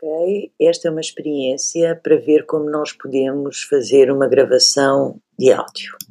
Ok, esta é uma experiência para ver como nós podemos fazer uma gravação de áudio.